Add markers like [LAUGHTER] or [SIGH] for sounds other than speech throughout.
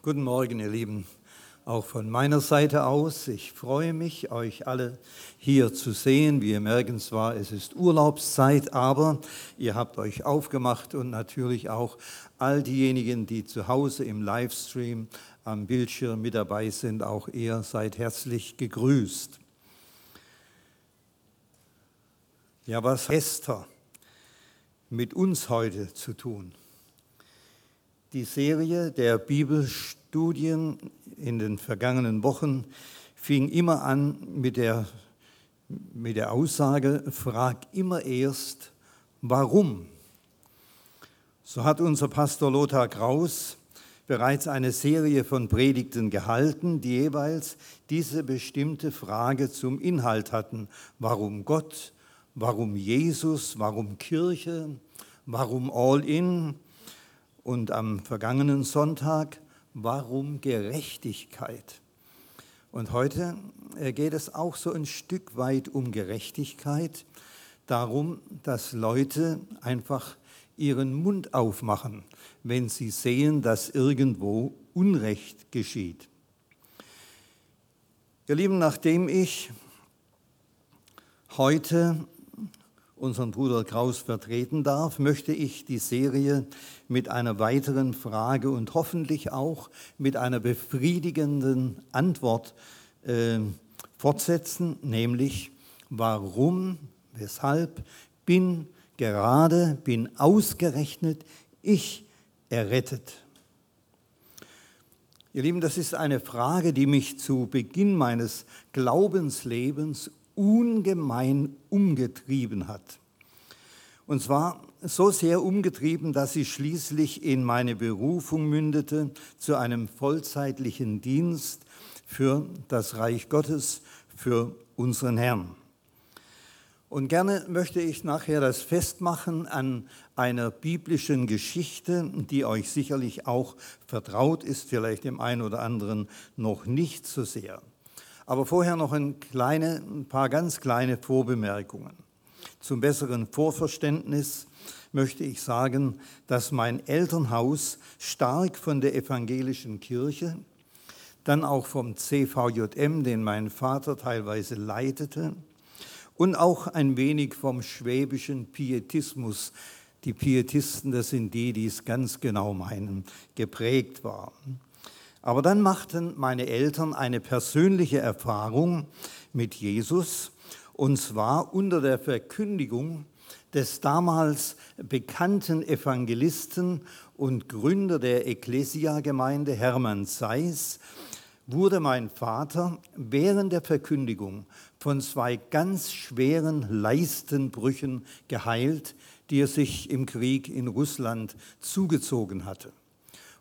Guten Morgen, ihr Lieben. Auch von meiner Seite aus, ich freue mich, euch alle hier zu sehen. Wie ihr merken zwar, es ist Urlaubszeit, aber ihr habt euch aufgemacht und natürlich auch all diejenigen, die zu Hause im Livestream am Bildschirm mit dabei sind, auch ihr seid herzlich gegrüßt. Ja, was Esther mit uns heute zu tun? Die Serie der Bibelstudien in den vergangenen Wochen fing immer an mit der, mit der Aussage, frag immer erst, warum. So hat unser Pastor Lothar Kraus bereits eine Serie von Predigten gehalten, die jeweils diese bestimmte Frage zum Inhalt hatten. Warum Gott? Warum Jesus? Warum Kirche? Warum All In? Und am vergangenen Sonntag, warum Gerechtigkeit? Und heute äh, geht es auch so ein Stück weit um Gerechtigkeit, darum, dass Leute einfach ihren Mund aufmachen, wenn sie sehen, dass irgendwo Unrecht geschieht. Ihr Lieben, nachdem ich heute unseren Bruder Kraus vertreten darf, möchte ich die Serie mit einer weiteren Frage und hoffentlich auch mit einer befriedigenden Antwort äh, fortsetzen, nämlich warum, weshalb bin gerade, bin ausgerechnet ich errettet. Ihr Lieben, das ist eine Frage, die mich zu Beginn meines Glaubenslebens ungemein umgetrieben hat. Und zwar so sehr umgetrieben, dass sie schließlich in meine Berufung mündete zu einem vollzeitlichen Dienst für das Reich Gottes, für unseren Herrn. Und gerne möchte ich nachher das festmachen an einer biblischen Geschichte, die euch sicherlich auch vertraut ist, vielleicht dem einen oder anderen noch nicht so sehr. Aber vorher noch ein, kleine, ein paar ganz kleine Vorbemerkungen. Zum besseren Vorverständnis möchte ich sagen, dass mein Elternhaus stark von der evangelischen Kirche, dann auch vom CVJM, den mein Vater teilweise leitete, und auch ein wenig vom schwäbischen Pietismus, die Pietisten, das sind die, die es ganz genau meinen, geprägt war. Aber dann machten meine Eltern eine persönliche Erfahrung mit Jesus, und zwar unter der Verkündigung des damals bekannten Evangelisten und Gründer der Ecclesia-Gemeinde Hermann Seiss, wurde mein Vater während der Verkündigung von zwei ganz schweren Leistenbrüchen geheilt, die er sich im Krieg in Russland zugezogen hatte.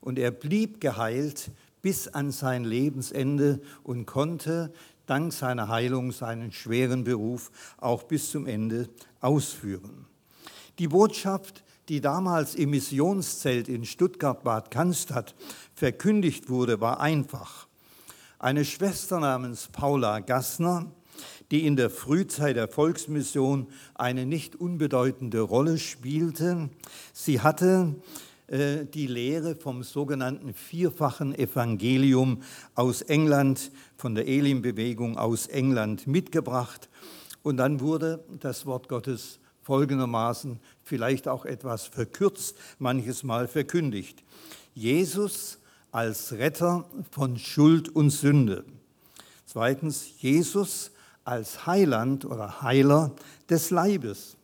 Und er blieb geheilt bis an sein Lebensende und konnte dank seiner Heilung seinen schweren Beruf auch bis zum Ende ausführen. Die Botschaft, die damals im Missionszelt in Stuttgart-Bad Cannstatt verkündigt wurde, war einfach. Eine Schwester namens Paula Gassner, die in der Frühzeit der Volksmission eine nicht unbedeutende Rolle spielte, sie hatte die Lehre vom sogenannten vierfachen Evangelium aus England, von der Elim-Bewegung aus England mitgebracht. Und dann wurde das Wort Gottes folgendermaßen, vielleicht auch etwas verkürzt, manches Mal verkündigt. Jesus als Retter von Schuld und Sünde. Zweitens, Jesus als Heiland oder Heiler des Leibes.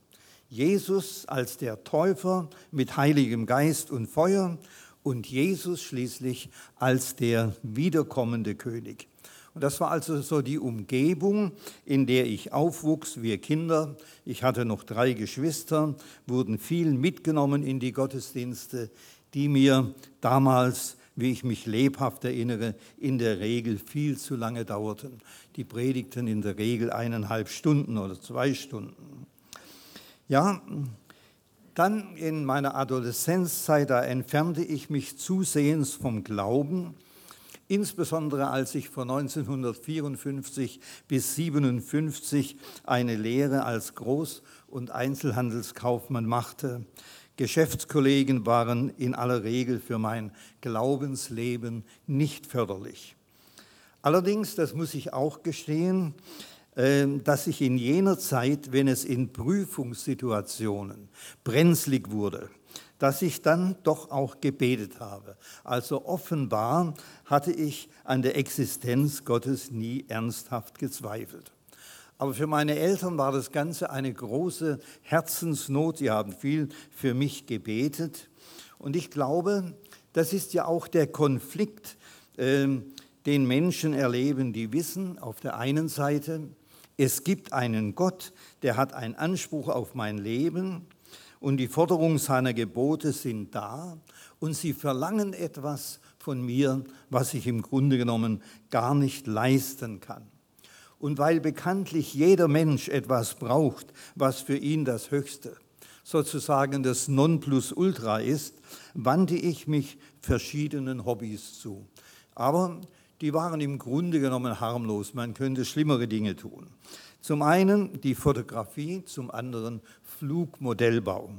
Jesus als der Täufer mit Heiligem Geist und Feuer und Jesus schließlich als der wiederkommende König. Und das war also so die Umgebung, in der ich aufwuchs, wir Kinder. Ich hatte noch drei Geschwister, wurden viel mitgenommen in die Gottesdienste, die mir damals, wie ich mich lebhaft erinnere, in der Regel viel zu lange dauerten. Die predigten in der Regel eineinhalb Stunden oder zwei Stunden. Ja, dann in meiner Adoleszenzzeit, da entfernte ich mich zusehends vom Glauben, insbesondere als ich von 1954 bis 1957 eine Lehre als Groß- und Einzelhandelskaufmann machte, Geschäftskollegen waren in aller Regel für mein Glaubensleben nicht förderlich. Allerdings, das muss ich auch gestehen, dass ich in jener Zeit, wenn es in Prüfungssituationen brenzlig wurde, dass ich dann doch auch gebetet habe. Also offenbar hatte ich an der Existenz Gottes nie ernsthaft gezweifelt. Aber für meine Eltern war das Ganze eine große Herzensnot. Sie haben viel für mich gebetet. Und ich glaube, das ist ja auch der Konflikt, ähm, den Menschen erleben, die wissen, auf der einen Seite, es gibt einen Gott, der hat einen Anspruch auf mein Leben und die Forderungen seiner Gebote sind da und sie verlangen etwas von mir, was ich im Grunde genommen gar nicht leisten kann. Und weil bekanntlich jeder Mensch etwas braucht, was für ihn das Höchste, sozusagen das Nonplusultra ist, wandte ich mich verschiedenen Hobbys zu. Aber die waren im Grunde genommen harmlos. Man könnte schlimmere Dinge tun. Zum einen die Fotografie, zum anderen Flugmodellbau.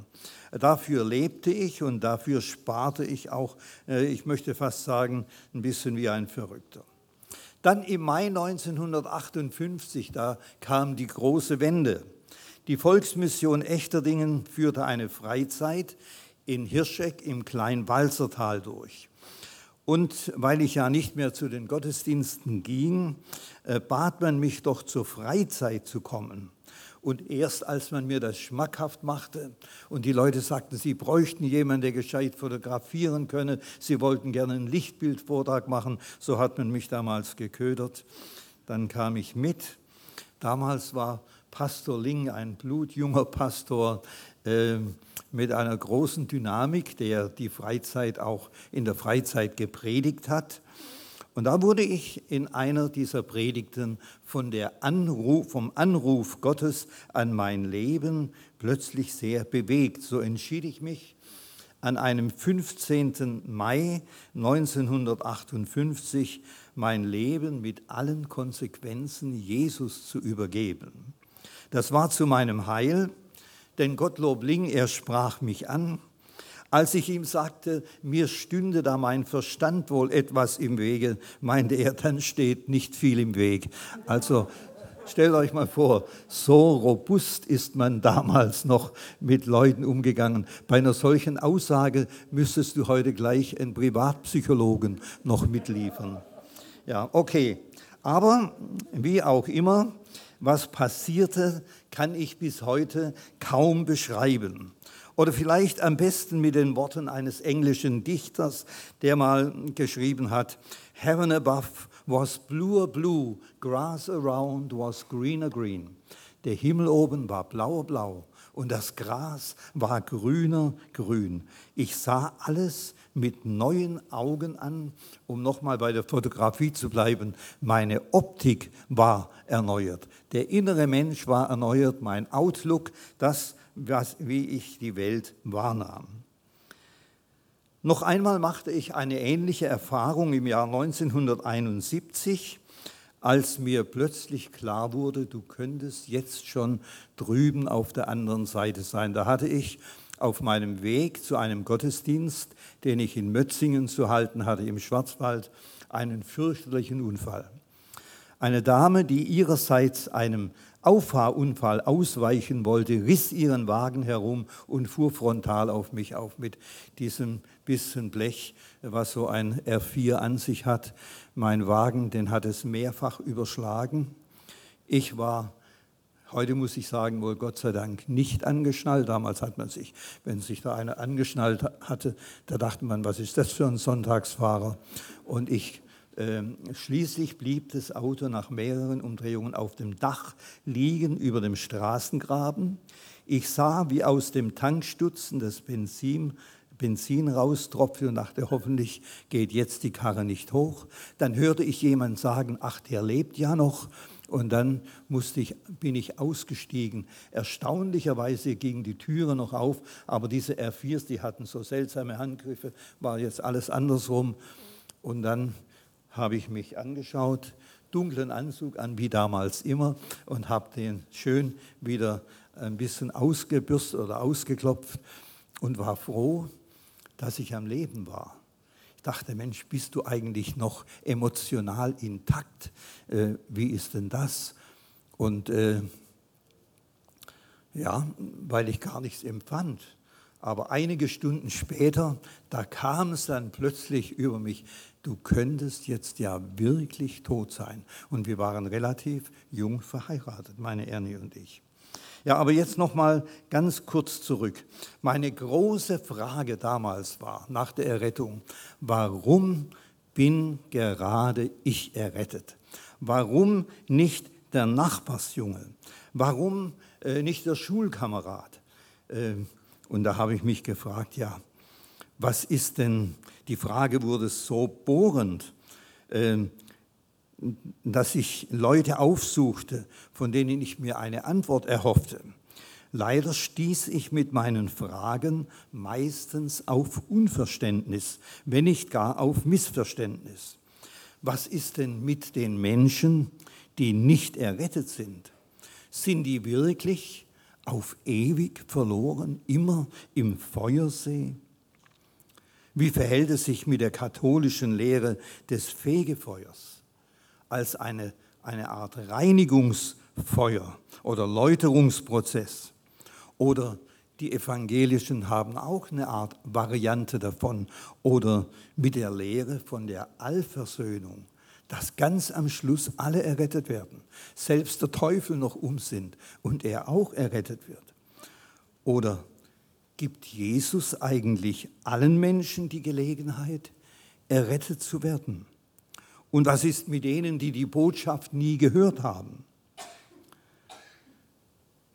Dafür lebte ich und dafür sparte ich auch, äh, ich möchte fast sagen, ein bisschen wie ein Verrückter. Dann im Mai 1958, da kam die große Wende. Die Volksmission Echterdingen führte eine Freizeit in Hirscheck im Kleinwalzertal durch. Und weil ich ja nicht mehr zu den Gottesdiensten ging, äh, bat man mich doch zur Freizeit zu kommen. Und erst als man mir das schmackhaft machte und die Leute sagten, sie bräuchten jemanden, der gescheit fotografieren könne, sie wollten gerne einen Lichtbildvortrag machen, so hat man mich damals geködert. Dann kam ich mit. Damals war Pastor Ling ein blutjunger Pastor mit einer großen Dynamik, der die Freizeit auch in der Freizeit gepredigt hat. Und da wurde ich in einer dieser Predigten von der Anruf, vom Anruf Gottes an mein Leben plötzlich sehr bewegt. So entschied ich mich, an einem 15. Mai 1958 mein Leben mit allen Konsequenzen Jesus zu übergeben. Das war zu meinem Heil, denn Gottlob Ling, er sprach mich an als ich ihm sagte, mir stünde da mein Verstand wohl etwas im Wege, meinte er, dann steht nicht viel im Weg. Also stellt euch mal vor, so robust ist man damals noch mit Leuten umgegangen. Bei einer solchen Aussage müsstest du heute gleich einen Privatpsychologen noch mitliefern. Ja, okay. Aber wie auch immer, was passierte, kann ich bis heute kaum beschreiben. Oder vielleicht am besten mit den Worten eines englischen Dichters, der mal geschrieben hat, Heaven above was bluer blue, grass around was greener green. Der Himmel oben war blauer blau und das Gras war grüner grün. Ich sah alles mit neuen Augen an, um nochmal bei der Fotografie zu bleiben. Meine Optik war erneuert. Der innere Mensch war erneuert, mein Outlook, das was, wie ich die Welt wahrnahm. Noch einmal machte ich eine ähnliche Erfahrung im Jahr 1971, als mir plötzlich klar wurde, du könntest jetzt schon drüben auf der anderen Seite sein. Da hatte ich auf meinem Weg zu einem Gottesdienst, den ich in Mötzingen zu halten hatte, im Schwarzwald, einen fürchterlichen Unfall. Eine Dame, die ihrerseits einem Auffahrunfall ausweichen wollte, riss ihren Wagen herum und fuhr frontal auf mich auf mit diesem bisschen Blech, was so ein R4 an sich hat. Mein Wagen, den hat es mehrfach überschlagen. Ich war Heute muss ich sagen, wohl Gott sei Dank nicht angeschnallt. Damals hat man sich, wenn sich da einer angeschnallt hatte, da dachte man, was ist das für ein Sonntagsfahrer? Und ich ähm, schließlich blieb das Auto nach mehreren Umdrehungen auf dem Dach liegen über dem Straßengraben. Ich sah, wie aus dem Tankstutzen das Benzin, Benzin raustropfte und dachte, hoffentlich geht jetzt die Karre nicht hoch. Dann hörte ich jemand sagen, ach, der lebt ja noch. Und dann musste ich, bin ich ausgestiegen. Erstaunlicherweise gingen die Türen noch auf, aber diese R4s, die hatten so seltsame Handgriffe, war jetzt alles andersrum. Und dann habe ich mich angeschaut, dunklen Anzug an, wie damals immer, und habe den schön wieder ein bisschen ausgebürstet oder ausgeklopft. und war froh, dass ich am Leben war. Dachte, Mensch, bist du eigentlich noch emotional intakt? Äh, wie ist denn das? Und äh, ja, weil ich gar nichts empfand. Aber einige Stunden später, da kam es dann plötzlich über mich, du könntest jetzt ja wirklich tot sein. Und wir waren relativ jung verheiratet, meine Ernie und ich. Ja, aber jetzt noch mal ganz kurz zurück. Meine große Frage damals war nach der Errettung, warum bin gerade ich errettet? Warum nicht der Nachbarsjunge? Warum äh, nicht der Schulkamerad? Äh, und da habe ich mich gefragt, ja, was ist denn, die Frage wurde so bohrend. Äh, dass ich Leute aufsuchte, von denen ich mir eine Antwort erhoffte. Leider stieß ich mit meinen Fragen meistens auf Unverständnis, wenn nicht gar auf Missverständnis. Was ist denn mit den Menschen, die nicht errettet sind? Sind die wirklich auf ewig verloren, immer im Feuersee? Wie verhält es sich mit der katholischen Lehre des Fegefeuers? Als eine, eine Art Reinigungsfeuer oder Läuterungsprozess. Oder die Evangelischen haben auch eine Art Variante davon. Oder mit der Lehre von der Allversöhnung, dass ganz am Schluss alle errettet werden, selbst der Teufel noch um sind und er auch errettet wird. Oder gibt Jesus eigentlich allen Menschen die Gelegenheit, errettet zu werden? Und was ist mit denen, die die Botschaft nie gehört haben?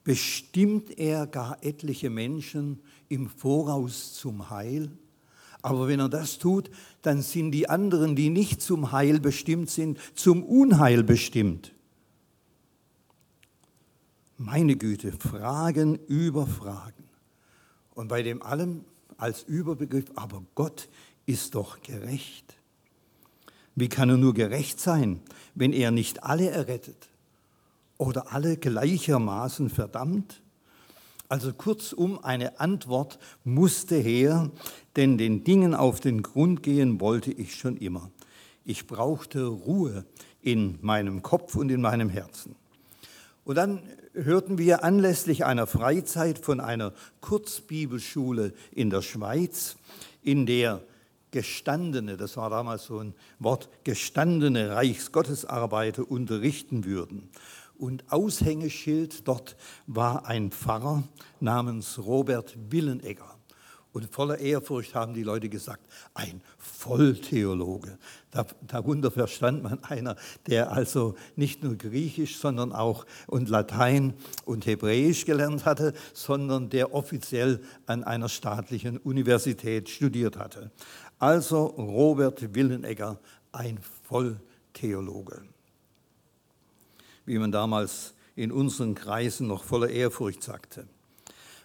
Bestimmt er gar etliche Menschen im Voraus zum Heil? Aber wenn er das tut, dann sind die anderen, die nicht zum Heil bestimmt sind, zum Unheil bestimmt. Meine Güte, Fragen über Fragen. Und bei dem allem als Überbegriff, aber Gott ist doch gerecht. Wie kann er nur gerecht sein, wenn er nicht alle errettet oder alle gleichermaßen verdammt? Also kurzum, eine Antwort musste her, denn den Dingen auf den Grund gehen wollte ich schon immer. Ich brauchte Ruhe in meinem Kopf und in meinem Herzen. Und dann hörten wir anlässlich einer Freizeit von einer Kurzbibelschule in der Schweiz, in der Gestandene, das war damals so ein Wort, gestandene Reichsgottesarbeiter unterrichten würden. Und Aushängeschild dort war ein Pfarrer namens Robert Willenegger. Und voller Ehrfurcht haben die Leute gesagt, ein Volltheologe. Darunter verstand man einer, der also nicht nur Griechisch, sondern auch und Latein und Hebräisch gelernt hatte, sondern der offiziell an einer staatlichen Universität studiert hatte. Also Robert Willenegger, ein Volltheologe. Wie man damals in unseren Kreisen noch voller Ehrfurcht sagte.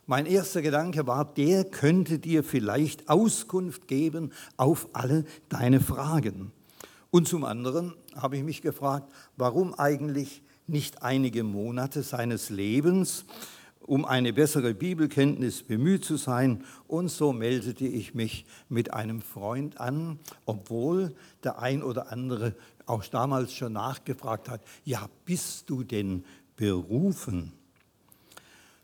Mein erster Gedanke war, der könnte dir vielleicht Auskunft geben auf alle deine Fragen. Und zum anderen habe ich mich gefragt, warum eigentlich nicht einige Monate seines Lebens um eine bessere Bibelkenntnis bemüht zu sein. Und so meldete ich mich mit einem Freund an, obwohl der ein oder andere auch damals schon nachgefragt hat, ja, bist du denn berufen?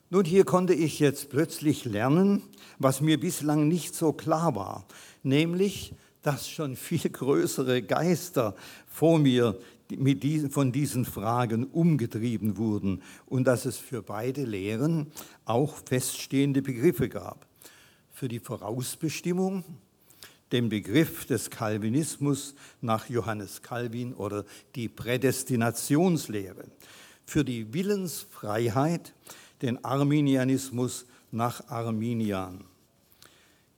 Nun, hier konnte ich jetzt plötzlich lernen, was mir bislang nicht so klar war, nämlich, dass schon viel größere Geister vor mir diesen, von diesen Fragen umgetrieben wurden und dass es für beide Lehren auch feststehende Begriffe gab. Für die Vorausbestimmung, den Begriff des Calvinismus nach Johannes Calvin oder die Prädestinationslehre. Für die Willensfreiheit, den Arminianismus nach Arminian.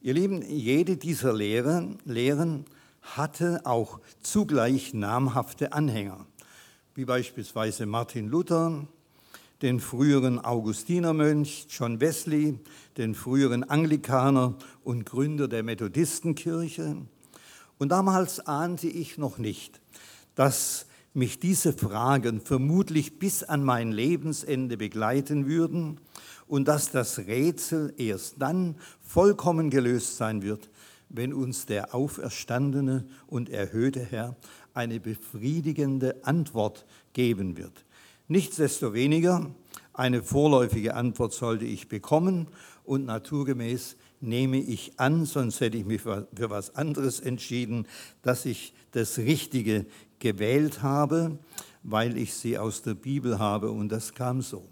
Ihr Lieben, jede dieser Lehren, Lehren hatte auch zugleich namhafte Anhänger, wie beispielsweise Martin Luther, den früheren Augustinermönch John Wesley, den früheren Anglikaner und Gründer der Methodistenkirche. Und damals ahnte ich noch nicht, dass mich diese Fragen vermutlich bis an mein Lebensende begleiten würden und dass das Rätsel erst dann vollkommen gelöst sein wird, wenn uns der auferstandene und erhöhte Herr eine befriedigende Antwort geben wird. Nichtsdestoweniger, eine vorläufige Antwort sollte ich bekommen und naturgemäß nehme ich an, sonst hätte ich mich für was anderes entschieden, dass ich das Richtige gewählt habe, weil ich sie aus der Bibel habe und das kam so.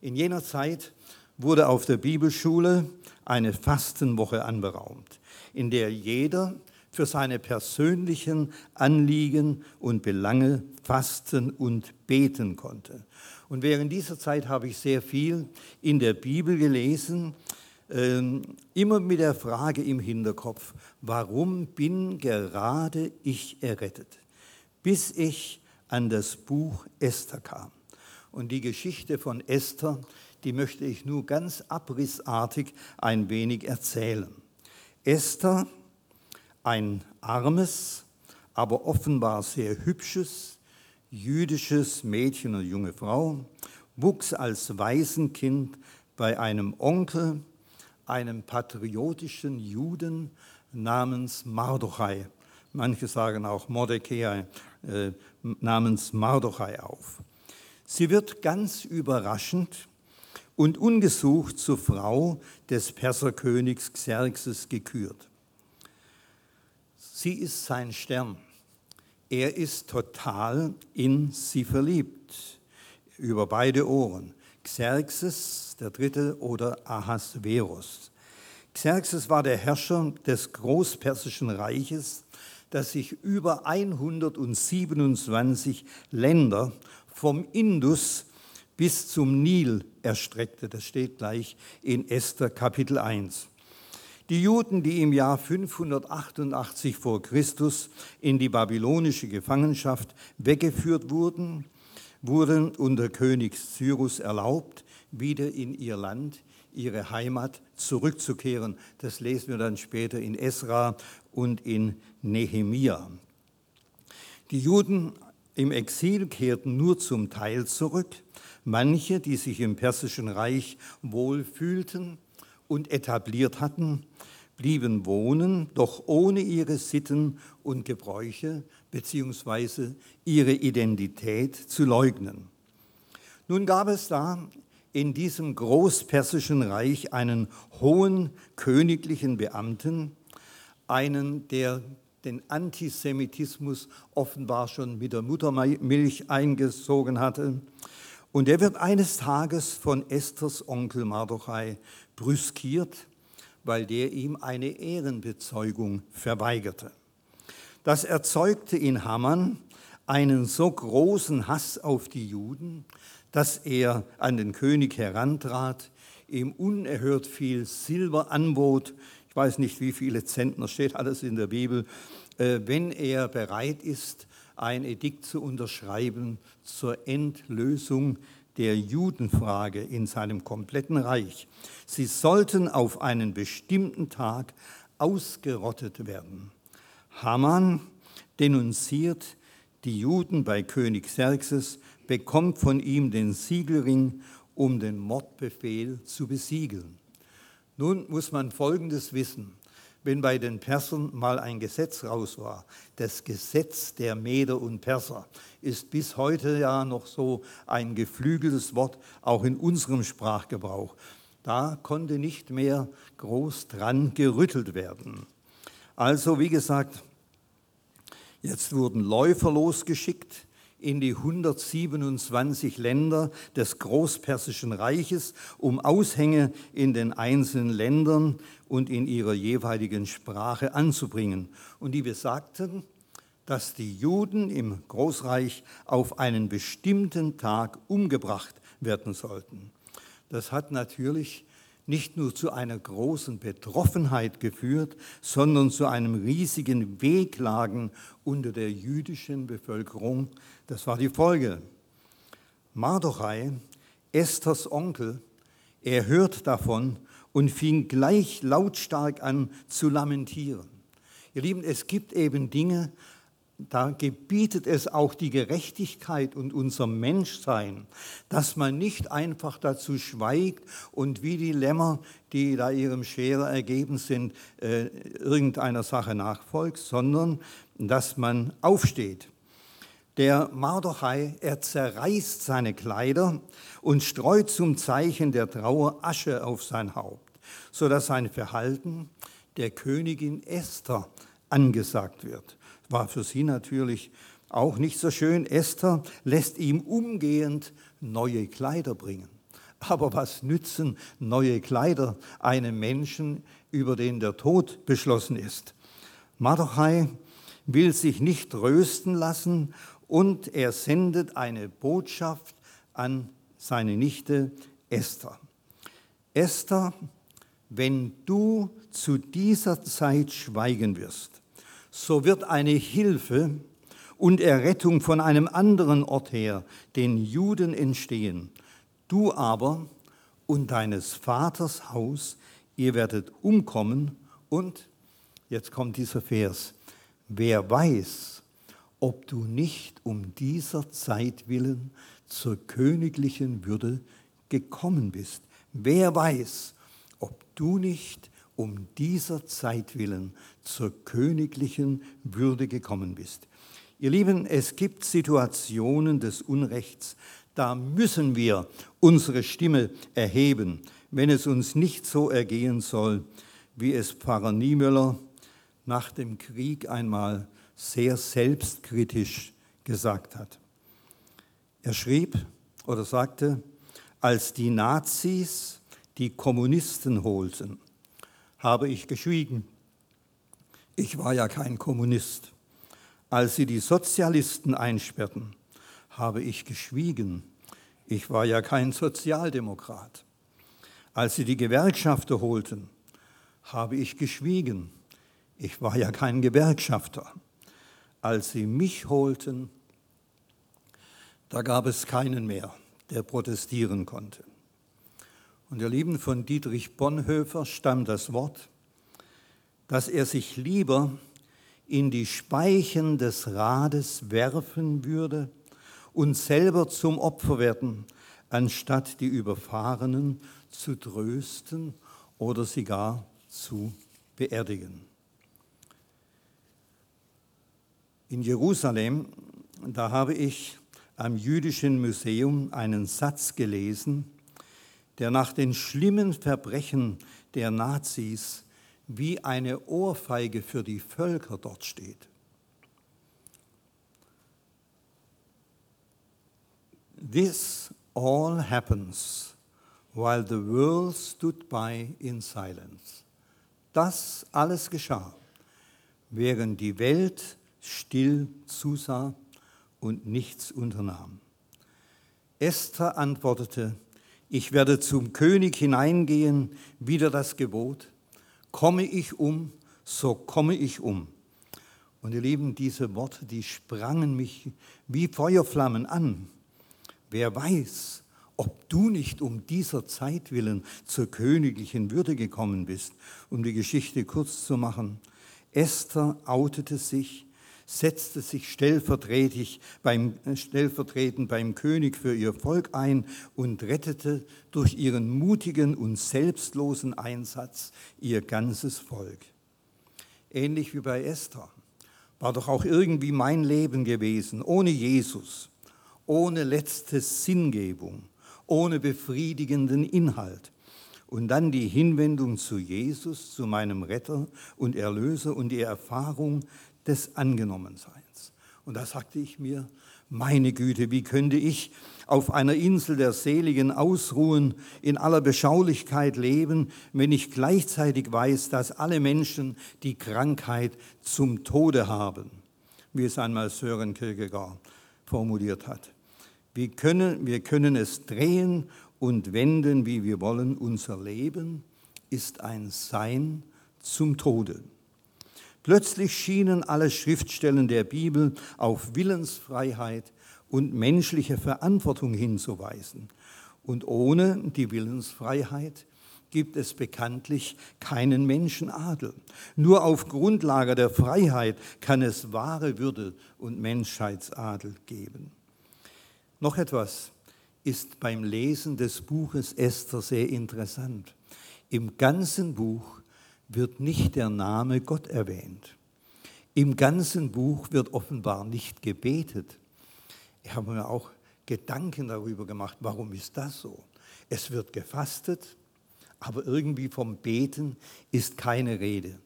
In jener Zeit wurde auf der Bibelschule eine Fastenwoche anberaumt, in der jeder für seine persönlichen Anliegen und Belange fasten und beten konnte. Und während dieser Zeit habe ich sehr viel in der Bibel gelesen, ähm, immer mit der Frage im Hinterkopf, warum bin gerade ich errettet? Bis ich an das Buch Esther kam. Und die Geschichte von Esther, die möchte ich nur ganz abrissartig ein wenig erzählen. Esther, ein armes, aber offenbar sehr hübsches, jüdisches Mädchen und junge Frau, wuchs als Waisenkind bei einem Onkel, einem patriotischen Juden namens Mardochai. Manche sagen auch Mordecai äh, namens Mardochai auf. Sie wird ganz überraschend und ungesucht zur Frau des Perserkönigs Xerxes gekürt. Sie ist sein Stern. Er ist total in sie verliebt, über beide Ohren. Xerxes der Dritte oder Ahasverus. Xerxes war der Herrscher des Großpersischen Reiches, das sich über 127 Länder vom Indus bis zum Nil erstreckte. Das steht gleich in Esther Kapitel 1. Die Juden, die im Jahr 588 vor Christus in die babylonische Gefangenschaft weggeführt wurden, wurden unter König Cyrus erlaubt, wieder in ihr Land, ihre Heimat zurückzukehren. Das lesen wir dann später in Esra und in Nehemia. Die Juden im Exil kehrten nur zum Teil zurück. Manche, die sich im Persischen Reich wohl fühlten und etabliert hatten, blieben wohnen, doch ohne ihre Sitten und Gebräuche bzw. ihre Identität zu leugnen. Nun gab es da in diesem großpersischen Reich einen hohen königlichen Beamten, einen, der den Antisemitismus offenbar schon mit der Muttermilch eingesogen hatte. Und er wird eines Tages von Esthers Onkel Mardochai brüskiert weil der ihm eine Ehrenbezeugung verweigerte. Das erzeugte in Haman einen so großen Hass auf die Juden, dass er an den König herantrat, ihm unerhört viel Silber anbot, ich weiß nicht, wie viele Zentner steht alles in der Bibel, äh, wenn er bereit ist, ein Edikt zu unterschreiben zur Endlösung der Judenfrage in seinem kompletten Reich. Sie sollten auf einen bestimmten Tag ausgerottet werden. Haman denunziert die Juden bei König Xerxes, bekommt von ihm den Siegelring, um den Mordbefehl zu besiegeln. Nun muss man Folgendes wissen wenn bei den Persern mal ein Gesetz raus war. Das Gesetz der Meder und Perser ist bis heute ja noch so ein geflügeltes Wort, auch in unserem Sprachgebrauch. Da konnte nicht mehr groß dran gerüttelt werden. Also, wie gesagt, jetzt wurden Läufer losgeschickt, in die 127 Länder des Großpersischen Reiches, um Aushänge in den einzelnen Ländern und in ihrer jeweiligen Sprache anzubringen. Und die besagten, dass die Juden im Großreich auf einen bestimmten Tag umgebracht werden sollten. Das hat natürlich nicht nur zu einer großen Betroffenheit geführt, sondern zu einem riesigen Wehklagen unter der jüdischen Bevölkerung. Das war die Folge. Mardochai, Esthers Onkel, er hört davon und fing gleich lautstark an zu lamentieren. Ihr Lieben, es gibt eben Dinge, da gebietet es auch die Gerechtigkeit und unser Menschsein, dass man nicht einfach dazu schweigt und wie die Lämmer, die da ihrem Scherer ergeben sind, äh, irgendeiner Sache nachfolgt, sondern dass man aufsteht. Der Mardochai, er zerreißt seine Kleider und streut zum Zeichen der Trauer Asche auf sein Haupt, sodass sein Verhalten der Königin Esther angesagt wird. War für sie natürlich auch nicht so schön. Esther lässt ihm umgehend neue Kleider bringen. Aber was nützen neue Kleider einem Menschen, über den der Tod beschlossen ist? Mardochai will sich nicht trösten lassen und er sendet eine Botschaft an seine Nichte Esther. Esther, wenn du zu dieser Zeit schweigen wirst, so wird eine Hilfe und Errettung von einem anderen Ort her den Juden entstehen. Du aber und deines Vaters Haus, ihr werdet umkommen und, jetzt kommt dieser Vers, wer weiß, ob du nicht um dieser Zeit willen zur königlichen Würde gekommen bist. Wer weiß, ob du nicht um dieser Zeit willen zur königlichen Würde gekommen bist. Ihr Lieben, es gibt Situationen des Unrechts, da müssen wir unsere Stimme erheben, wenn es uns nicht so ergehen soll, wie es Pfarrer Niemöller nach dem Krieg einmal sehr selbstkritisch gesagt hat. Er schrieb oder sagte, als die Nazis die Kommunisten holten, habe ich geschwiegen. Ich war ja kein Kommunist. Als sie die Sozialisten einsperrten, habe ich geschwiegen. Ich war ja kein Sozialdemokrat. Als sie die Gewerkschafter holten, habe ich geschwiegen. Ich war ja kein Gewerkschafter. Als sie mich holten, da gab es keinen mehr, der protestieren konnte. Und ihr Lieben, von Dietrich Bonhoeffer stammt das Wort, dass er sich lieber in die Speichen des Rades werfen würde und selber zum Opfer werden, anstatt die Überfahrenen zu trösten oder sie gar zu beerdigen. In Jerusalem, da habe ich am Jüdischen Museum einen Satz gelesen, der nach den schlimmen Verbrechen der Nazis wie eine Ohrfeige für die Völker dort steht. This all happens while the world stood by in silence. Das alles geschah, während die Welt still zusah und nichts unternahm. Esther antwortete, ich werde zum König hineingehen, wieder das Gebot, komme ich um, so komme ich um. Und ihr Lieben, diese Worte, die sprangen mich wie Feuerflammen an. Wer weiß, ob du nicht um dieser Zeit willen zur königlichen Würde gekommen bist, um die Geschichte kurz zu machen. Esther outete sich setzte sich stellvertretend beim, stellvertretend beim König für ihr Volk ein und rettete durch ihren mutigen und selbstlosen Einsatz ihr ganzes Volk. Ähnlich wie bei Esther war doch auch irgendwie mein Leben gewesen, ohne Jesus, ohne letzte Sinngebung, ohne befriedigenden Inhalt. Und dann die Hinwendung zu Jesus, zu meinem Retter und Erlöser und die Erfahrung, des Angenommenseins. Und da sagte ich mir, meine Güte, wie könnte ich auf einer Insel der Seligen ausruhen, in aller Beschaulichkeit leben, wenn ich gleichzeitig weiß, dass alle Menschen die Krankheit zum Tode haben, wie es einmal Sören Kierkegaard formuliert hat. Wir können, wir können es drehen und wenden, wie wir wollen. Unser Leben ist ein Sein zum Tode. Plötzlich schienen alle Schriftstellen der Bibel auf Willensfreiheit und menschliche Verantwortung hinzuweisen. Und ohne die Willensfreiheit gibt es bekanntlich keinen Menschenadel. Nur auf Grundlage der Freiheit kann es wahre Würde und Menschheitsadel geben. Noch etwas ist beim Lesen des Buches Esther sehr interessant. Im ganzen Buch wird nicht der Name Gott erwähnt. Im ganzen Buch wird offenbar nicht gebetet. Ich habe mir auch Gedanken darüber gemacht, warum ist das so? Es wird gefastet, aber irgendwie vom Beten ist keine Rede.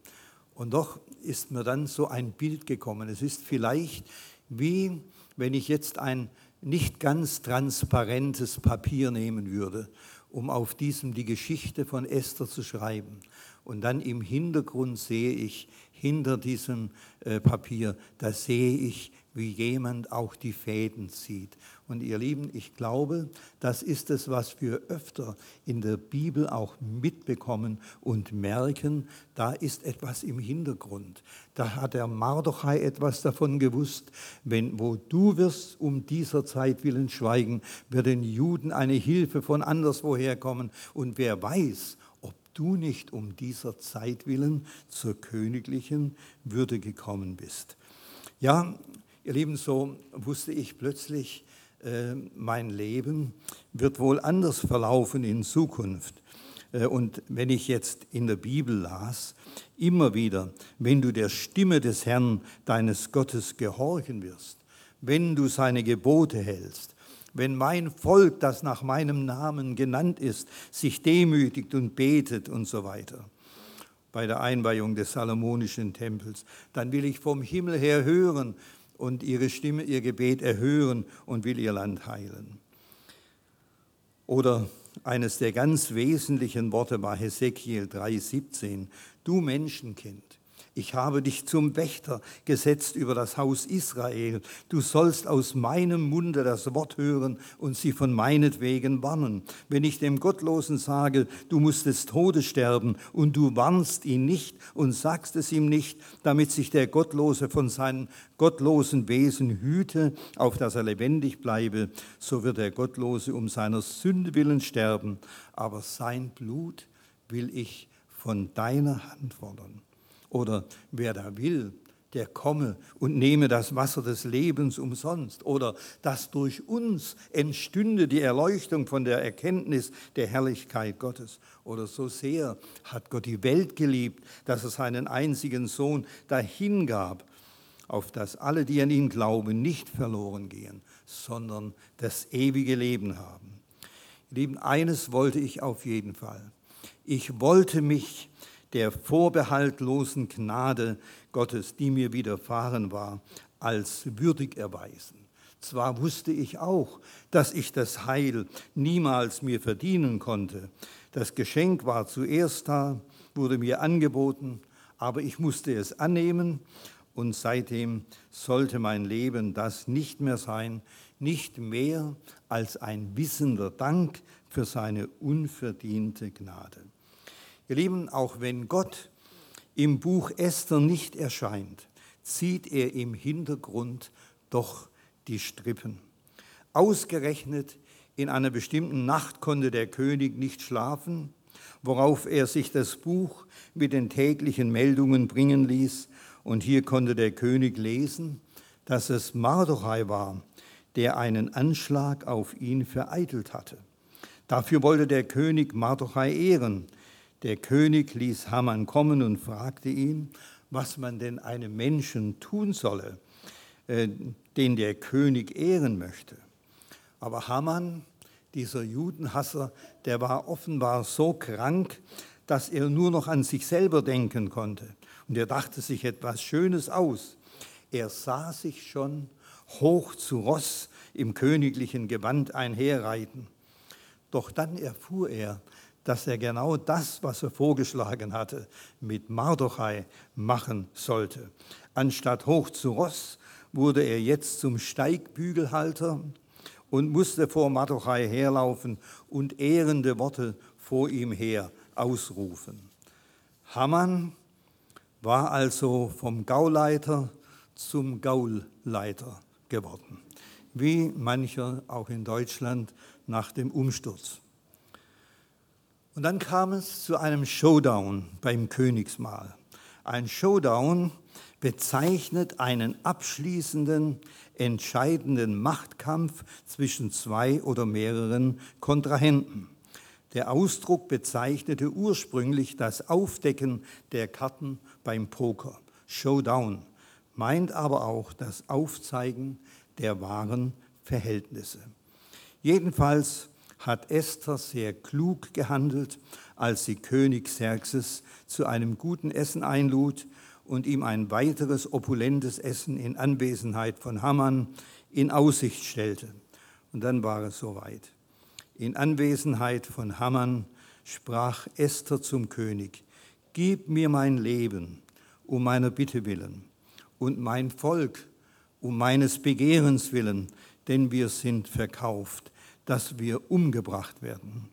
Und doch ist mir dann so ein Bild gekommen. Es ist vielleicht wie wenn ich jetzt ein nicht ganz transparentes Papier nehmen würde, um auf diesem die Geschichte von Esther zu schreiben. Und dann im Hintergrund sehe ich, hinter diesem äh, Papier, da sehe ich wie jemand auch die Fäden zieht. Und ihr Lieben, ich glaube, das ist es, was wir öfter in der Bibel auch mitbekommen und merken, da ist etwas im Hintergrund. Da hat der Mardochai etwas davon gewusst, wenn, wo du wirst um dieser Zeit willen schweigen, wird den Juden eine Hilfe von anderswoher kommen. Und wer weiß, ob du nicht um dieser Zeit willen zur königlichen Würde gekommen bist. Ja, Ihr Lieben, so wusste ich plötzlich, äh, mein Leben wird wohl anders verlaufen in Zukunft. Äh, und wenn ich jetzt in der Bibel las, immer wieder, wenn du der Stimme des Herrn, deines Gottes, gehorchen wirst, wenn du seine Gebote hältst, wenn mein Volk, das nach meinem Namen genannt ist, sich demütigt und betet und so weiter bei der Einweihung des Salomonischen Tempels, dann will ich vom Himmel her hören, und ihre Stimme, ihr Gebet erhören und will ihr Land heilen. Oder eines der ganz wesentlichen Worte war Hesekiel 3,17. Du Menschenkind, ich habe dich zum Wächter gesetzt über das Haus Israel. Du sollst aus meinem Munde das Wort hören und sie von meinetwegen warnen. Wenn ich dem Gottlosen sage, du musst des Todes sterben und du warnst ihn nicht und sagst es ihm nicht, damit sich der Gottlose von seinem gottlosen Wesen hüte, auf dass er lebendig bleibe, so wird der Gottlose um seiner Sünde willen sterben, aber sein Blut will ich von deiner Hand fordern. Oder wer da will, der komme und nehme das Wasser des Lebens umsonst. Oder dass durch uns entstünde die Erleuchtung von der Erkenntnis der Herrlichkeit Gottes. Oder so sehr hat Gott die Welt geliebt, dass er seinen einzigen Sohn dahingab, auf dass alle, die an ihn glauben, nicht verloren gehen, sondern das ewige Leben haben. Lieben, eines wollte ich auf jeden Fall. Ich wollte mich der vorbehaltlosen Gnade Gottes, die mir widerfahren war, als würdig erweisen. Zwar wusste ich auch, dass ich das Heil niemals mir verdienen konnte. Das Geschenk war zuerst da, wurde mir angeboten, aber ich musste es annehmen und seitdem sollte mein Leben das nicht mehr sein, nicht mehr als ein wissender Dank für seine unverdiente Gnade. Ihr Lieben, auch wenn Gott im Buch Esther nicht erscheint, zieht er im Hintergrund doch die Strippen. Ausgerechnet in einer bestimmten Nacht konnte der König nicht schlafen, worauf er sich das Buch mit den täglichen Meldungen bringen ließ. Und hier konnte der König lesen, dass es Mardochai war, der einen Anschlag auf ihn vereitelt hatte. Dafür wollte der König Mardochai ehren, der König ließ Haman kommen und fragte ihn, was man denn einem Menschen tun solle, äh, den der König ehren möchte. Aber Haman, dieser Judenhasser, der war offenbar so krank, dass er nur noch an sich selber denken konnte. Und er dachte sich etwas Schönes aus. Er sah sich schon hoch zu Ross im königlichen Gewand einherreiten. Doch dann erfuhr er, dass er genau das, was er vorgeschlagen hatte, mit Mardochai machen sollte. Anstatt hoch zu Ross wurde er jetzt zum Steigbügelhalter und musste vor Mardochai herlaufen und ehrende Worte vor ihm her ausrufen. Haman war also vom Gauleiter zum Gaulleiter geworden, wie mancher auch in Deutschland nach dem Umsturz. Und dann kam es zu einem Showdown beim Königsmahl. Ein Showdown bezeichnet einen abschließenden, entscheidenden Machtkampf zwischen zwei oder mehreren Kontrahenten. Der Ausdruck bezeichnete ursprünglich das Aufdecken der Karten beim Poker. Showdown meint aber auch das Aufzeigen der wahren Verhältnisse. Jedenfalls hat Esther sehr klug gehandelt, als sie König Xerxes zu einem guten Essen einlud und ihm ein weiteres opulentes Essen in Anwesenheit von Haman in Aussicht stellte. Und dann war es soweit. In Anwesenheit von Haman sprach Esther zum König, Gib mir mein Leben um meiner Bitte willen und mein Volk um meines Begehrens willen, denn wir sind verkauft, dass wir umgebracht werden.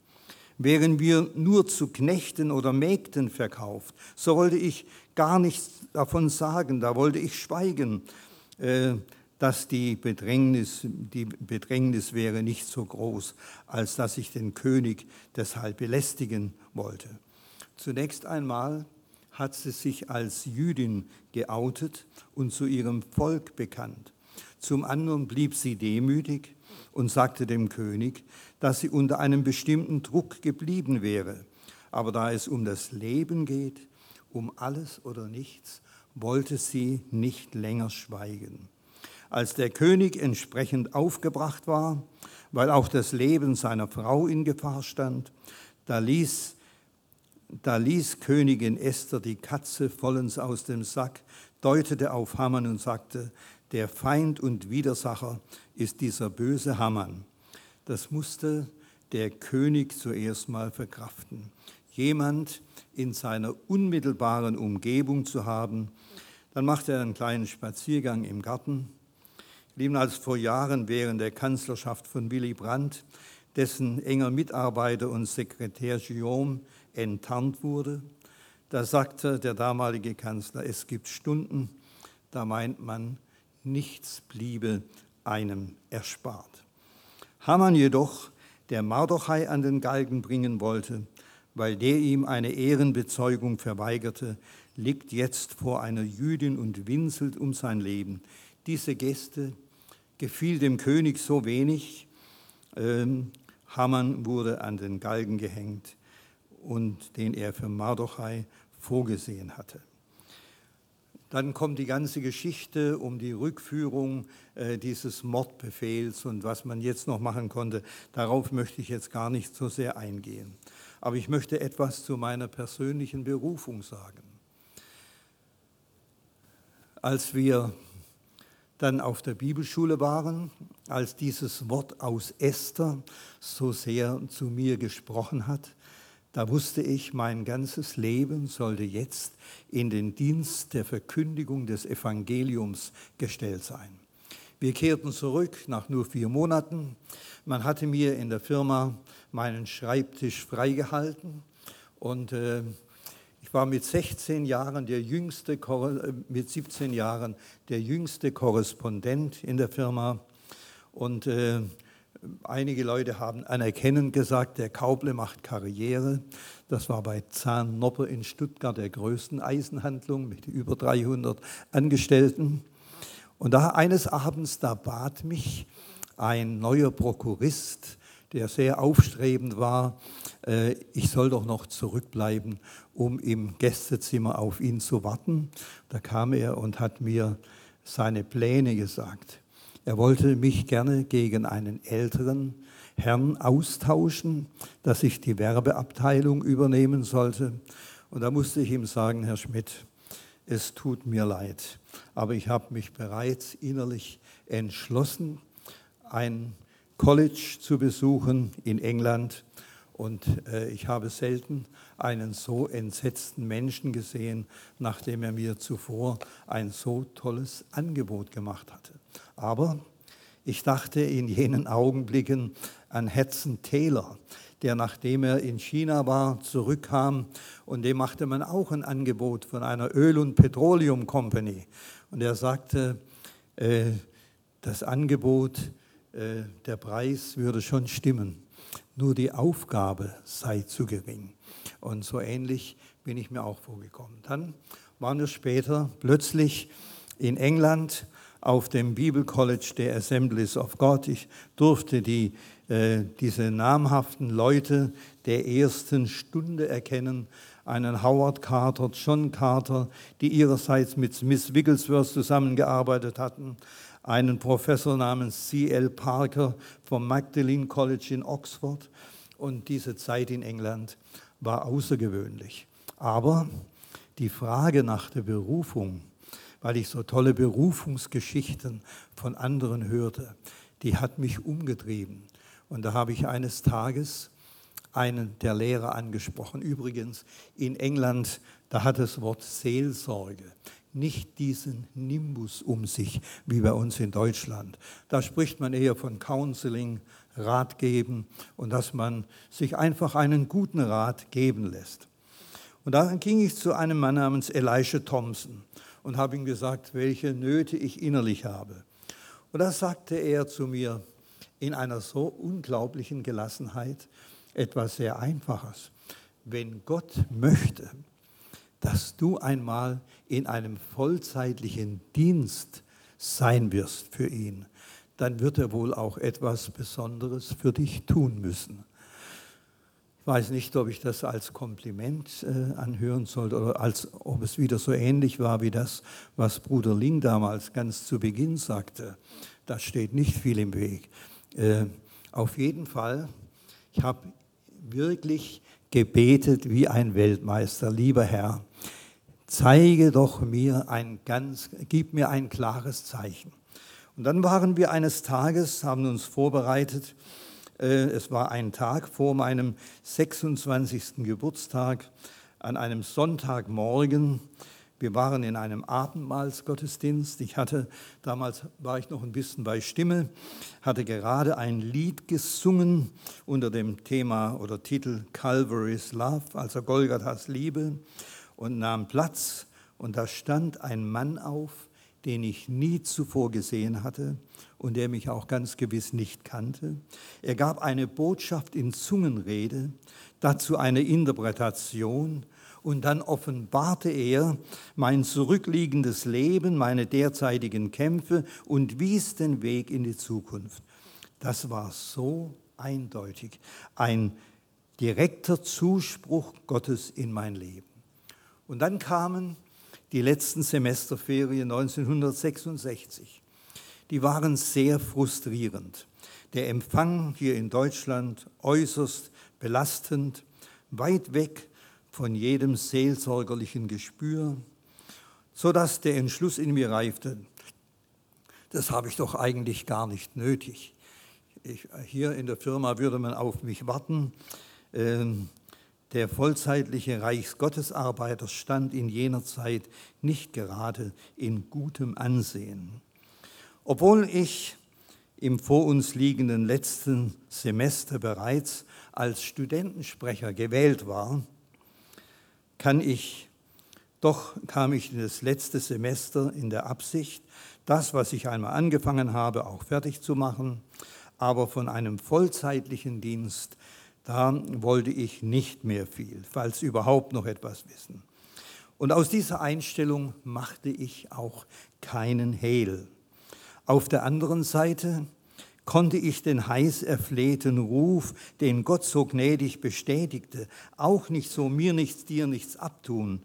Wären wir nur zu Knechten oder Mägden verkauft, so wollte ich gar nichts davon sagen, da wollte ich schweigen, äh, dass die Bedrängnis, die Bedrängnis wäre nicht so groß, als dass ich den König deshalb belästigen wollte. Zunächst einmal hat sie sich als Jüdin geoutet und zu ihrem Volk bekannt. Zum anderen blieb sie demütig und sagte dem König, dass sie unter einem bestimmten Druck geblieben wäre. Aber da es um das Leben geht, um alles oder nichts, wollte sie nicht länger schweigen. Als der König entsprechend aufgebracht war, weil auch das Leben seiner Frau in Gefahr stand, da ließ, da ließ Königin Esther die Katze vollends aus dem Sack, deutete auf Haman und sagte, der Feind und Widersacher ist dieser böse Haman. Das musste der König zuerst mal verkraften. Jemand in seiner unmittelbaren Umgebung zu haben. Dann machte er einen kleinen Spaziergang im Garten. Lieben als vor Jahren während der Kanzlerschaft von Willy Brandt, dessen enger Mitarbeiter und Sekretär Guillaume enttarnt wurde, da sagte der damalige Kanzler, es gibt Stunden, da meint man, nichts bliebe einem erspart. Haman jedoch, der Mardochai an den Galgen bringen wollte, weil der ihm eine Ehrenbezeugung verweigerte, liegt jetzt vor einer Jüdin und winselt um sein Leben. Diese Geste gefiel dem König so wenig. Ähm, Haman wurde an den Galgen gehängt und den er für Mardochai vorgesehen hatte. Dann kommt die ganze Geschichte um die Rückführung äh, dieses Mordbefehls und was man jetzt noch machen konnte. Darauf möchte ich jetzt gar nicht so sehr eingehen. Aber ich möchte etwas zu meiner persönlichen Berufung sagen. Als wir dann auf der Bibelschule waren, als dieses Wort aus Esther so sehr zu mir gesprochen hat, da wusste ich, mein ganzes Leben sollte jetzt in den Dienst der Verkündigung des Evangeliums gestellt sein. Wir kehrten zurück nach nur vier Monaten. Man hatte mir in der Firma meinen Schreibtisch freigehalten und äh, ich war mit 16 Jahren der jüngste, äh, mit 17 Jahren der jüngste Korrespondent in der Firma und äh, Einige Leute haben anerkennend gesagt, der Kauble macht Karriere. Das war bei Zahn Nopper in Stuttgart der größten Eisenhandlung mit über 300 Angestellten. Und da eines Abends, da bat mich ein neuer Prokurist, der sehr aufstrebend war, äh, ich soll doch noch zurückbleiben, um im Gästezimmer auf ihn zu warten. Da kam er und hat mir seine Pläne gesagt. Er wollte mich gerne gegen einen älteren Herrn austauschen, dass ich die Werbeabteilung übernehmen sollte. Und da musste ich ihm sagen, Herr Schmidt, es tut mir leid, aber ich habe mich bereits innerlich entschlossen, ein College zu besuchen in England. Und äh, ich habe selten einen so entsetzten Menschen gesehen, nachdem er mir zuvor ein so tolles Angebot gemacht hatte. Aber ich dachte in jenen Augenblicken an Hudson Taylor, der nachdem er in China war, zurückkam und dem machte man auch ein Angebot von einer Öl- und Petroleum Company. Und er sagte, äh, das Angebot, äh, der Preis würde schon stimmen, nur die Aufgabe sei zu gering. Und so ähnlich bin ich mir auch vorgekommen. Dann waren wir später plötzlich in England auf dem Bible College der Assemblies of God. Ich durfte die, äh, diese namhaften Leute der ersten Stunde erkennen, einen Howard Carter, John Carter, die ihrerseits mit Smith Wigglesworth zusammengearbeitet hatten, einen Professor namens C.L. Parker vom Magdalene College in Oxford. Und diese Zeit in England war außergewöhnlich. Aber die Frage nach der Berufung, weil ich so tolle Berufungsgeschichten von anderen hörte, die hat mich umgetrieben. Und da habe ich eines Tages einen der Lehrer angesprochen. Übrigens, in England, da hat das Wort Seelsorge nicht diesen Nimbus um sich wie bei uns in Deutschland. Da spricht man eher von Counseling, Rat geben und dass man sich einfach einen guten Rat geben lässt. Und dann ging ich zu einem Mann namens Elisha Thompson und habe ihm gesagt, welche Nöte ich innerlich habe. Und da sagte er zu mir in einer so unglaublichen Gelassenheit, etwas sehr Einfaches. Wenn Gott möchte, dass du einmal in einem vollzeitlichen Dienst sein wirst für ihn, dann wird er wohl auch etwas Besonderes für dich tun müssen. Weiß nicht, ob ich das als Kompliment äh, anhören sollte oder als ob es wieder so ähnlich war wie das, was Bruder Ling damals ganz zu Beginn sagte. Da steht nicht viel im Weg. Äh, auf jeden Fall, ich habe wirklich gebetet wie ein Weltmeister, lieber Herr, zeige doch mir ein ganz, gib mir ein klares Zeichen. Und dann waren wir eines Tages, haben uns vorbereitet, es war ein Tag vor meinem 26. Geburtstag, an einem Sonntagmorgen, wir waren in einem Abendmahlsgottesdienst. Ich hatte, damals war ich noch ein bisschen bei Stimme, hatte gerade ein Lied gesungen unter dem Thema oder Titel Calvary's Love, also Golgathas Liebe, und nahm Platz. Und da stand ein Mann auf, den ich nie zuvor gesehen hatte und der mich auch ganz gewiss nicht kannte. Er gab eine Botschaft in Zungenrede, dazu eine Interpretation und dann offenbarte er mein zurückliegendes Leben, meine derzeitigen Kämpfe und wies den Weg in die Zukunft. Das war so eindeutig, ein direkter Zuspruch Gottes in mein Leben. Und dann kamen die letzten Semesterferien 1966. Die waren sehr frustrierend. Der Empfang hier in Deutschland äußerst belastend, weit weg von jedem seelsorgerlichen Gespür, sodass der Entschluss in mir reifte, das habe ich doch eigentlich gar nicht nötig. Ich, hier in der Firma würde man auf mich warten. Ähm, der vollzeitliche Reichsgottesarbeiter stand in jener Zeit nicht gerade in gutem Ansehen. Obwohl ich im vor uns liegenden letzten Semester bereits als Studentensprecher gewählt war, kann ich, doch kam ich in das letzte Semester in der Absicht, das, was ich einmal angefangen habe, auch fertig zu machen. Aber von einem vollzeitlichen Dienst, da wollte ich nicht mehr viel, falls überhaupt noch etwas wissen. Und aus dieser Einstellung machte ich auch keinen Hehl. Auf der anderen Seite konnte ich den heiß erflehten Ruf, den Gott so gnädig bestätigte, auch nicht so mir nichts, dir nichts abtun.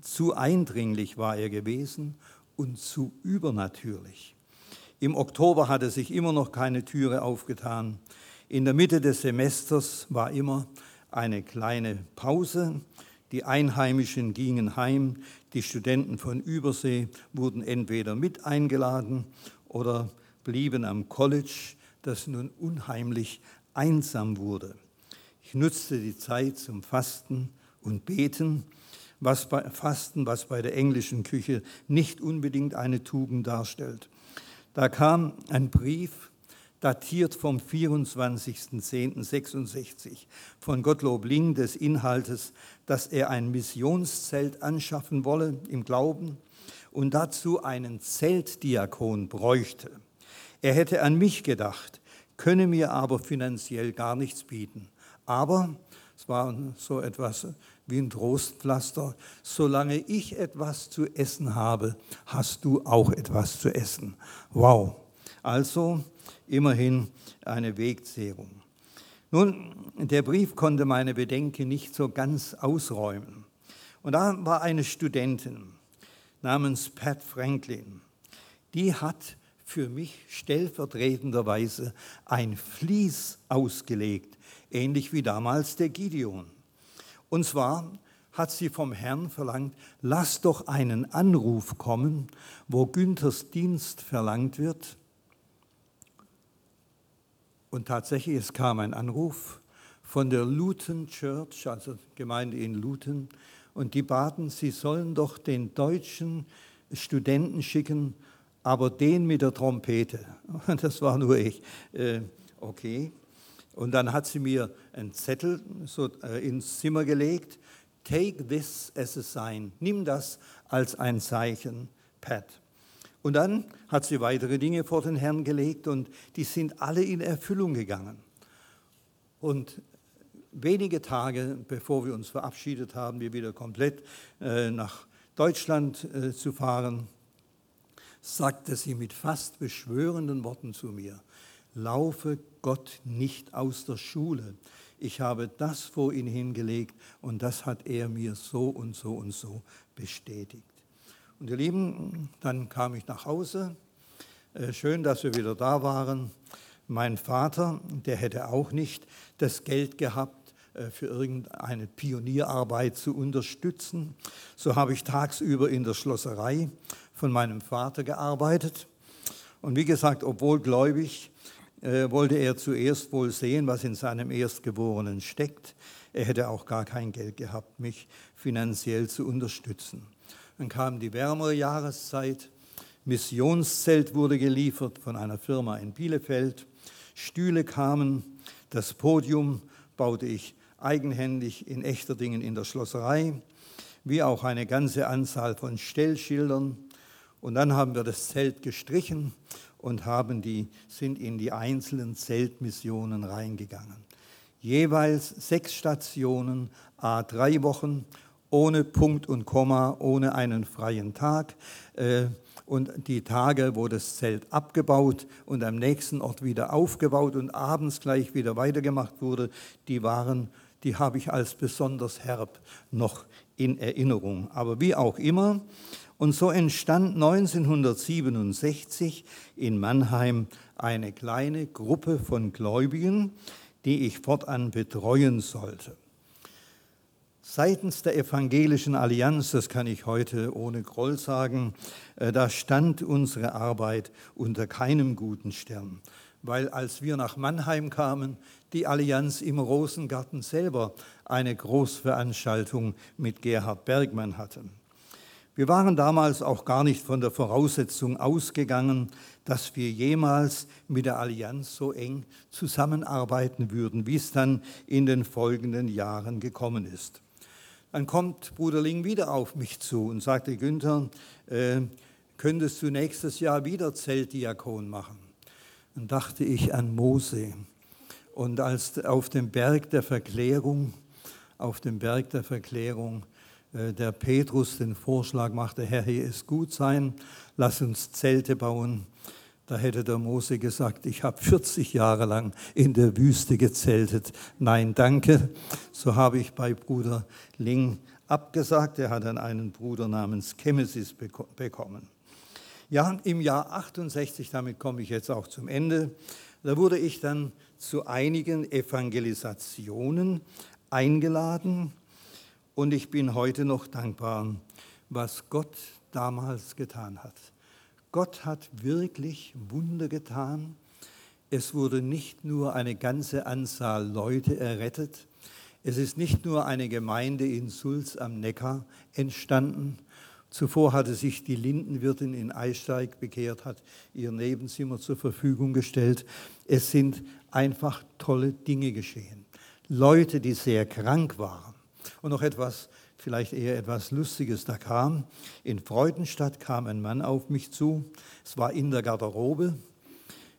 Zu eindringlich war er gewesen und zu übernatürlich. Im Oktober hatte sich immer noch keine Türe aufgetan. In der Mitte des Semesters war immer eine kleine Pause. Die Einheimischen gingen heim, die Studenten von Übersee wurden entweder mit eingeladen oder blieben am College, das nun unheimlich einsam wurde. Ich nutzte die Zeit zum Fasten und Beten, was bei Fasten, was bei der englischen Küche nicht unbedingt eine Tugend darstellt. Da kam ein Brief, datiert vom 24.10.66 von Gottlob Ling des Inhaltes, dass er ein Missionszelt anschaffen wolle im Glauben und dazu einen Zeltdiakon bräuchte. Er hätte an mich gedacht, könne mir aber finanziell gar nichts bieten. Aber, Es war so etwas wie ein Trostpflaster. Solange ich etwas zu essen habe, hast du auch etwas zu essen. Wow. Also immerhin eine Wegzehrung. Nun, der Brief konnte meine Bedenken nicht so ganz ausräumen. Und da war eine Studentin namens Pat Franklin. Die hat für mich stellvertretenderweise ein Vlies ausgelegt, ähnlich wie damals der Gideon. Und zwar hat sie vom Herrn verlangt, lass doch einen Anruf kommen, wo Günthers Dienst verlangt wird. Und tatsächlich, es kam ein Anruf von der Luton Church, also Gemeinde in Luton, und die baten, sie sollen doch den deutschen Studenten schicken, aber den mit der Trompete. [LAUGHS] Das war nur ich. Äh, okay. Und dann hat sie mir einen Zettel so äh, ins Zimmer gelegt. Take this as a sign. Nimm das als ein Zeichen, Pat. Und dann hat sie weitere Dinge vor den Herrn gelegt und die sind alle in Erfüllung gegangen. Und wenige Tage bevor wir uns verabschiedet haben, wir wieder komplett äh, nach Deutschland äh, zu fahren, sagte sie mit fast beschwörenden Worten zu mir, laufe Gott nicht aus der Schule. Ich habe das vor ihn hingelegt und das hat er mir so und so und so bestätigt. Und ihr Lieben, dann kam ich nach Hause. Äh, schön, dass wir wieder da waren. Mein Vater, der hätte auch nicht das Geld gehabt, äh, für irgendeine Pionierarbeit zu unterstützen. So habe ich tagsüber in der Schlosserei von meinem Vater gearbeitet. Und wie gesagt, obwohl gläubig, äh, wollte er zuerst wohl sehen, was in seinem Erstgeborenen steckt. Er hätte auch gar kein Geld gehabt, mich finanziell zu unterstützen. Dann kam die wärmere Jahreszeit. Missionszelt wurde geliefert von einer Firma in Bielefeld. Stühle kamen. Das Podium baute ich eigenhändig in Echterdingen in der Schlosserei, wie auch eine ganze Anzahl von Stellschildern. Und dann haben wir das Zelt gestrichen und haben die, sind in die einzelnen Zeltmissionen reingegangen. Jeweils sechs Stationen, a drei Wochen, ohne Punkt und Komma, ohne einen freien Tag. Äh, und die Tage, wo das Zelt abgebaut und am nächsten Ort wieder aufgebaut und abends gleich wieder weitergemacht wurde, die waren, die habe ich als besonders herb noch in Erinnerung. Aber wie auch immer, und so entstand 1967 in Mannheim eine kleine Gruppe von Gläubigen, die ich fortan betreuen sollte. Seitens der Evangelischen Allianz, das kann ich heute ohne Groll sagen, äh, da stand unsere Arbeit unter keinem guten Stern, weil als wir nach Mannheim kamen, die Allianz im Rosengarten selber eine Großveranstaltung mit Gerhard Bergmann hatten. Wir waren damals auch gar nicht von der Voraussetzung ausgegangen, dass wir jemals mit der Allianz so eng zusammenarbeiten würden, wie es dann in den folgenden Jahren gekommen ist. Dann kommt Bruder Ling wieder auf mich zu und sagte, Günther, äh, könntest du nächstes Jahr wieder Zeltdiakon machen? Dann dachte ich an Mose. Und als auf dem Berg der Verklärung, auf dem Berg der Verklärung, äh, der Petrus den Vorschlag machte, Herr, hier ist gut sein, lass uns Zelte bauen. Da hätte der Mose gesagt, ich habe 40 Jahre lang in der Wüste gezeltet. Nein, danke. So habe ich bei Bruder Ling abgesagt. Er hat dann einen Bruder namens Chemesis bekommen. Ja, im Jahr 68, damit komme ich jetzt auch zum Ende, da wurde ich dann zu einigen Evangelisationen eingeladen und ich bin heute noch dankbar, was Gott damals getan hat. Gott hat wirklich Wunder getan. Es wurde nicht nur eine ganze Anzahl Leute errettet. Es ist nicht nur eine Gemeinde in Sulz am Neckar entstanden. Zuvor hatte sich die Lindenwirtin in Eisteig bekehrt, hat ihr Nebenzimmer zur Verfügung gestellt. Es sind einfach tolle Dinge geschehen. Leute, die sehr krank waren, und noch etwas, vielleicht eher etwas Lustiges, da kam, in Freudenstadt kam ein Mann auf mich zu, es war in der Garderobe.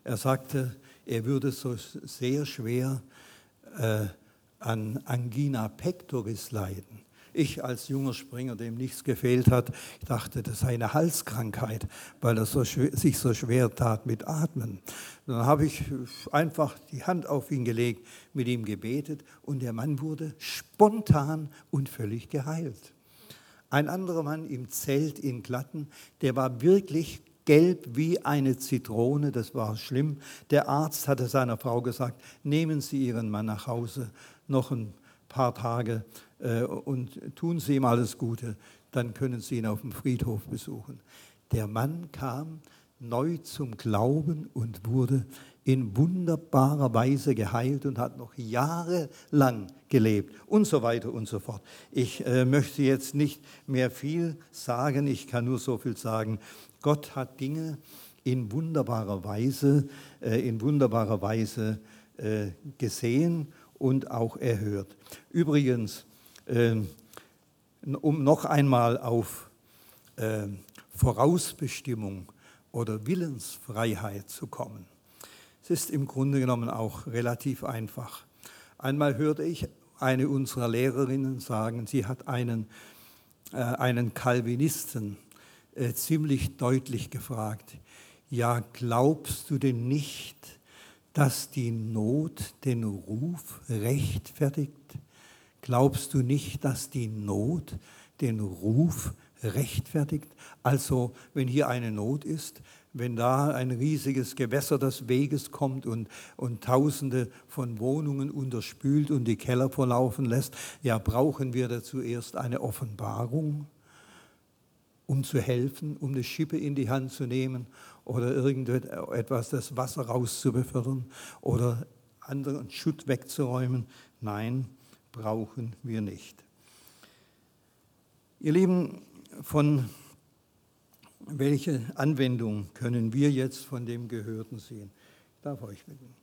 Er sagte, er würde so sehr schwer äh, an Angina pectoris leiden. Ich als junger Springer, dem nichts gefehlt hat, dachte, das sei eine Halskrankheit, weil er so, sich so schwer tat mit Atmen. Dann habe ich einfach die Hand auf ihn gelegt, mit ihm gebetet und der Mann wurde spontan und völlig geheilt. Ein anderer Mann im Zelt in Glatten, der war wirklich gelb wie eine Zitrone, das war schlimm. Der Arzt hatte seiner Frau gesagt, nehmen Sie Ihren Mann nach Hause, noch ein paar Tage äh, und tun Sie ihm alles Gute, dann können Sie ihn auf dem Friedhof besuchen. Der Mann kam neu zum Glauben und wurde in wunderbarer Weise geheilt und hat noch jahrelang gelebt und so weiter und so fort. Ich äh, möchte jetzt nicht mehr viel sagen, ich kann nur so viel sagen. Gott hat Dinge in wunderbarer Weise, äh, in wunderbarer Weise äh, gesehen und auch erhört. Übrigens, ähm, um noch einmal auf ähm, Vorausbestimmung oder Willensfreiheit zu kommen. Es ist im Grunde genommen auch relativ einfach. Einmal hörte ich eine unserer Lehrerinnen sagen, sie hat einen, äh, einen Calvinisten äh, ziemlich deutlich gefragt, ja, glaubst du denn nicht, dass die Not den Ruf rechtfertigt? Glaubst du nicht, dass die Not den Ruf rechtfertigt? Also, wenn hier eine Not ist, wenn da ein riesiges Gewässer des Weges kommt und, und Tausende von Wohnungen unterspült und die Keller verlaufen lässt, ja, brauchen wir dazu erst eine Offenbarung, um zu helfen, um eine Schippe in die Hand zu nehmen oder irgendetwas, das Wasser rauszubefördern oder anderen Schutt wegzuräumen. Nein, brauchen wir nicht. Ihr Lieben, von welche Anwendung können wir jetzt von dem Gehörten sehen? Ich darf euch bitten.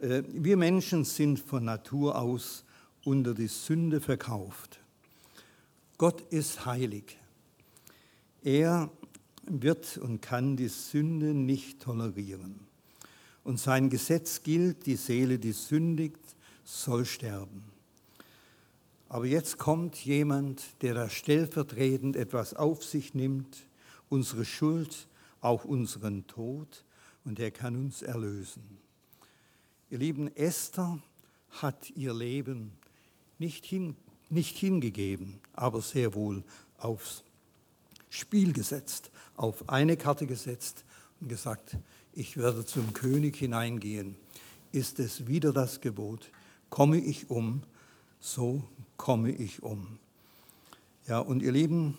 Äh, wir Menschen sind von Natur aus unter die Sünde verkauft. Gott ist heilig. Er wird und kann die Sünde nicht tolerieren. Und sein Gesetz gilt, die Seele, die sündigt, soll sterben. Aber jetzt kommt jemand, der da stellvertretend etwas auf sich nimmt, unsere Schuld, auch unseren Tod, und er kann uns erlösen. Ihr lieben, Esther hat ihr Leben nicht, hin, nicht hingegeben, aber sehr wohl aufs Spiel gesetzt, auf eine Karte gesetzt und gesagt, ich werde zum König hineingehen. Ist es wieder das Gebot, komme ich um, so komme ich um. Ja, und ihr Lieben,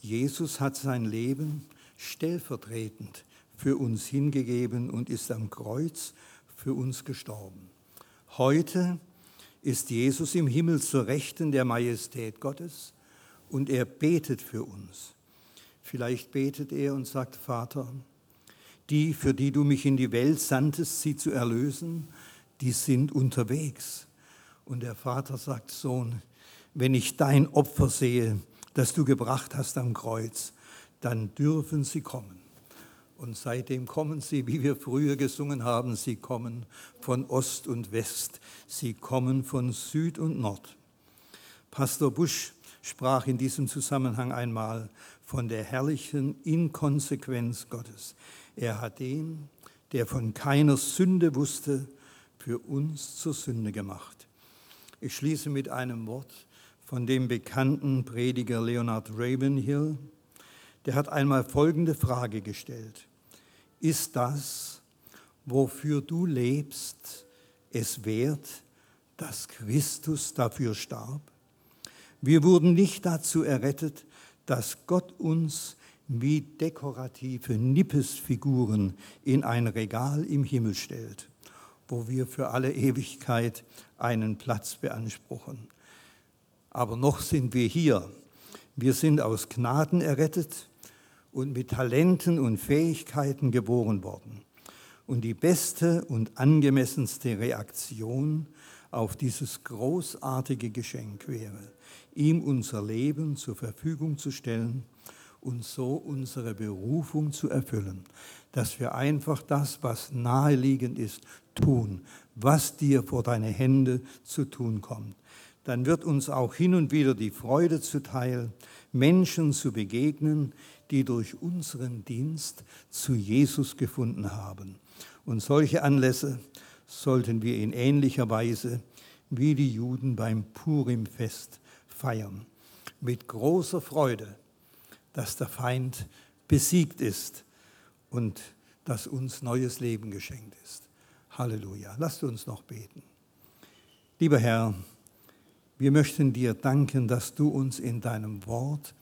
Jesus hat sein Leben stellvertretend für uns hingegeben und ist am Kreuz für uns gestorben. Heute ist Jesus im Himmel zur Rechten der Majestät Gottes und er betet für uns. Vielleicht betet er und sagt, Vater, die, für die du mich in die Welt sandtest, sie zu erlösen, die sind unterwegs. Und der Vater sagt, Sohn, wenn ich dein Opfer sehe, das du gebracht hast am Kreuz, dann dürfen sie kommen. Und seitdem kommen sie, wie wir früher gesungen haben, sie kommen von Ost und West, sie kommen von Süd und Nord. Pastor Busch sprach in diesem Zusammenhang einmal von der herrlichen Inkonsequenz Gottes. Er hat den, der von keiner Sünde wusste, für uns zur Sünde gemacht. Ich schließe mit einem Wort von dem bekannten Prediger Leonard Ravenhill. Der hat einmal folgende Frage gestellt. Ist das, wofür du lebst, es wert, dass Christus dafür starb? Wir wurden nicht dazu errettet, dass Gott uns wie dekorative Nippesfiguren in ein Regal im Himmel stellt, wo wir für alle Ewigkeit einen Platz beanspruchen. Aber noch sind wir hier. Wir sind aus Gnaden errettet und mit Talenten und Fähigkeiten geboren worden. Und die beste und angemessenste Reaktion auf dieses großartige Geschenk wäre, ihm unser Leben zur Verfügung zu stellen und so unsere Berufung zu erfüllen, dass wir einfach das, was naheliegend ist, tun, was dir vor deine Hände zu tun kommt. Dann wird uns auch hin und wieder die Freude zuteil, Menschen zu begegnen, die durch unseren Dienst zu Jesus gefunden haben. Und solche Anlässe sollten wir in ähnlicher Weise wie die Juden beim Purimfest feiern. Mit großer Freude, dass der Feind besiegt ist und dass uns neues Leben geschenkt ist. Halleluja. Lasst uns noch beten. Lieber Herr, wir möchten dir danken, dass du uns in deinem Wort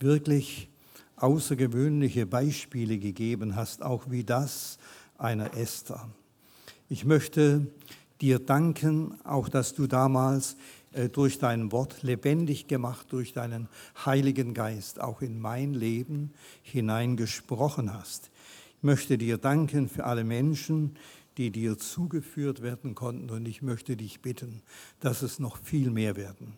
wirklich außergewöhnliche Beispiele gegeben hast, auch wie das einer Esther. Ich möchte dir danken, auch dass du damals äh, durch dein Wort lebendig gemacht, durch deinen Heiligen Geist auch in mein Leben hineingesprochen hast. Ich möchte dir danken für alle Menschen, die dir zugeführt werden konnten und ich möchte dich bitten, dass es noch viel mehr werden.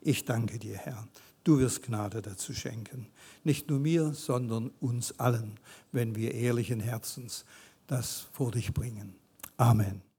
Ich danke dir, Herr. Du wirst Gnade dazu schenken. Nicht nur mir, sondern uns allen, wenn wir ehrlichen Herzens das vor dich bringen. Amen.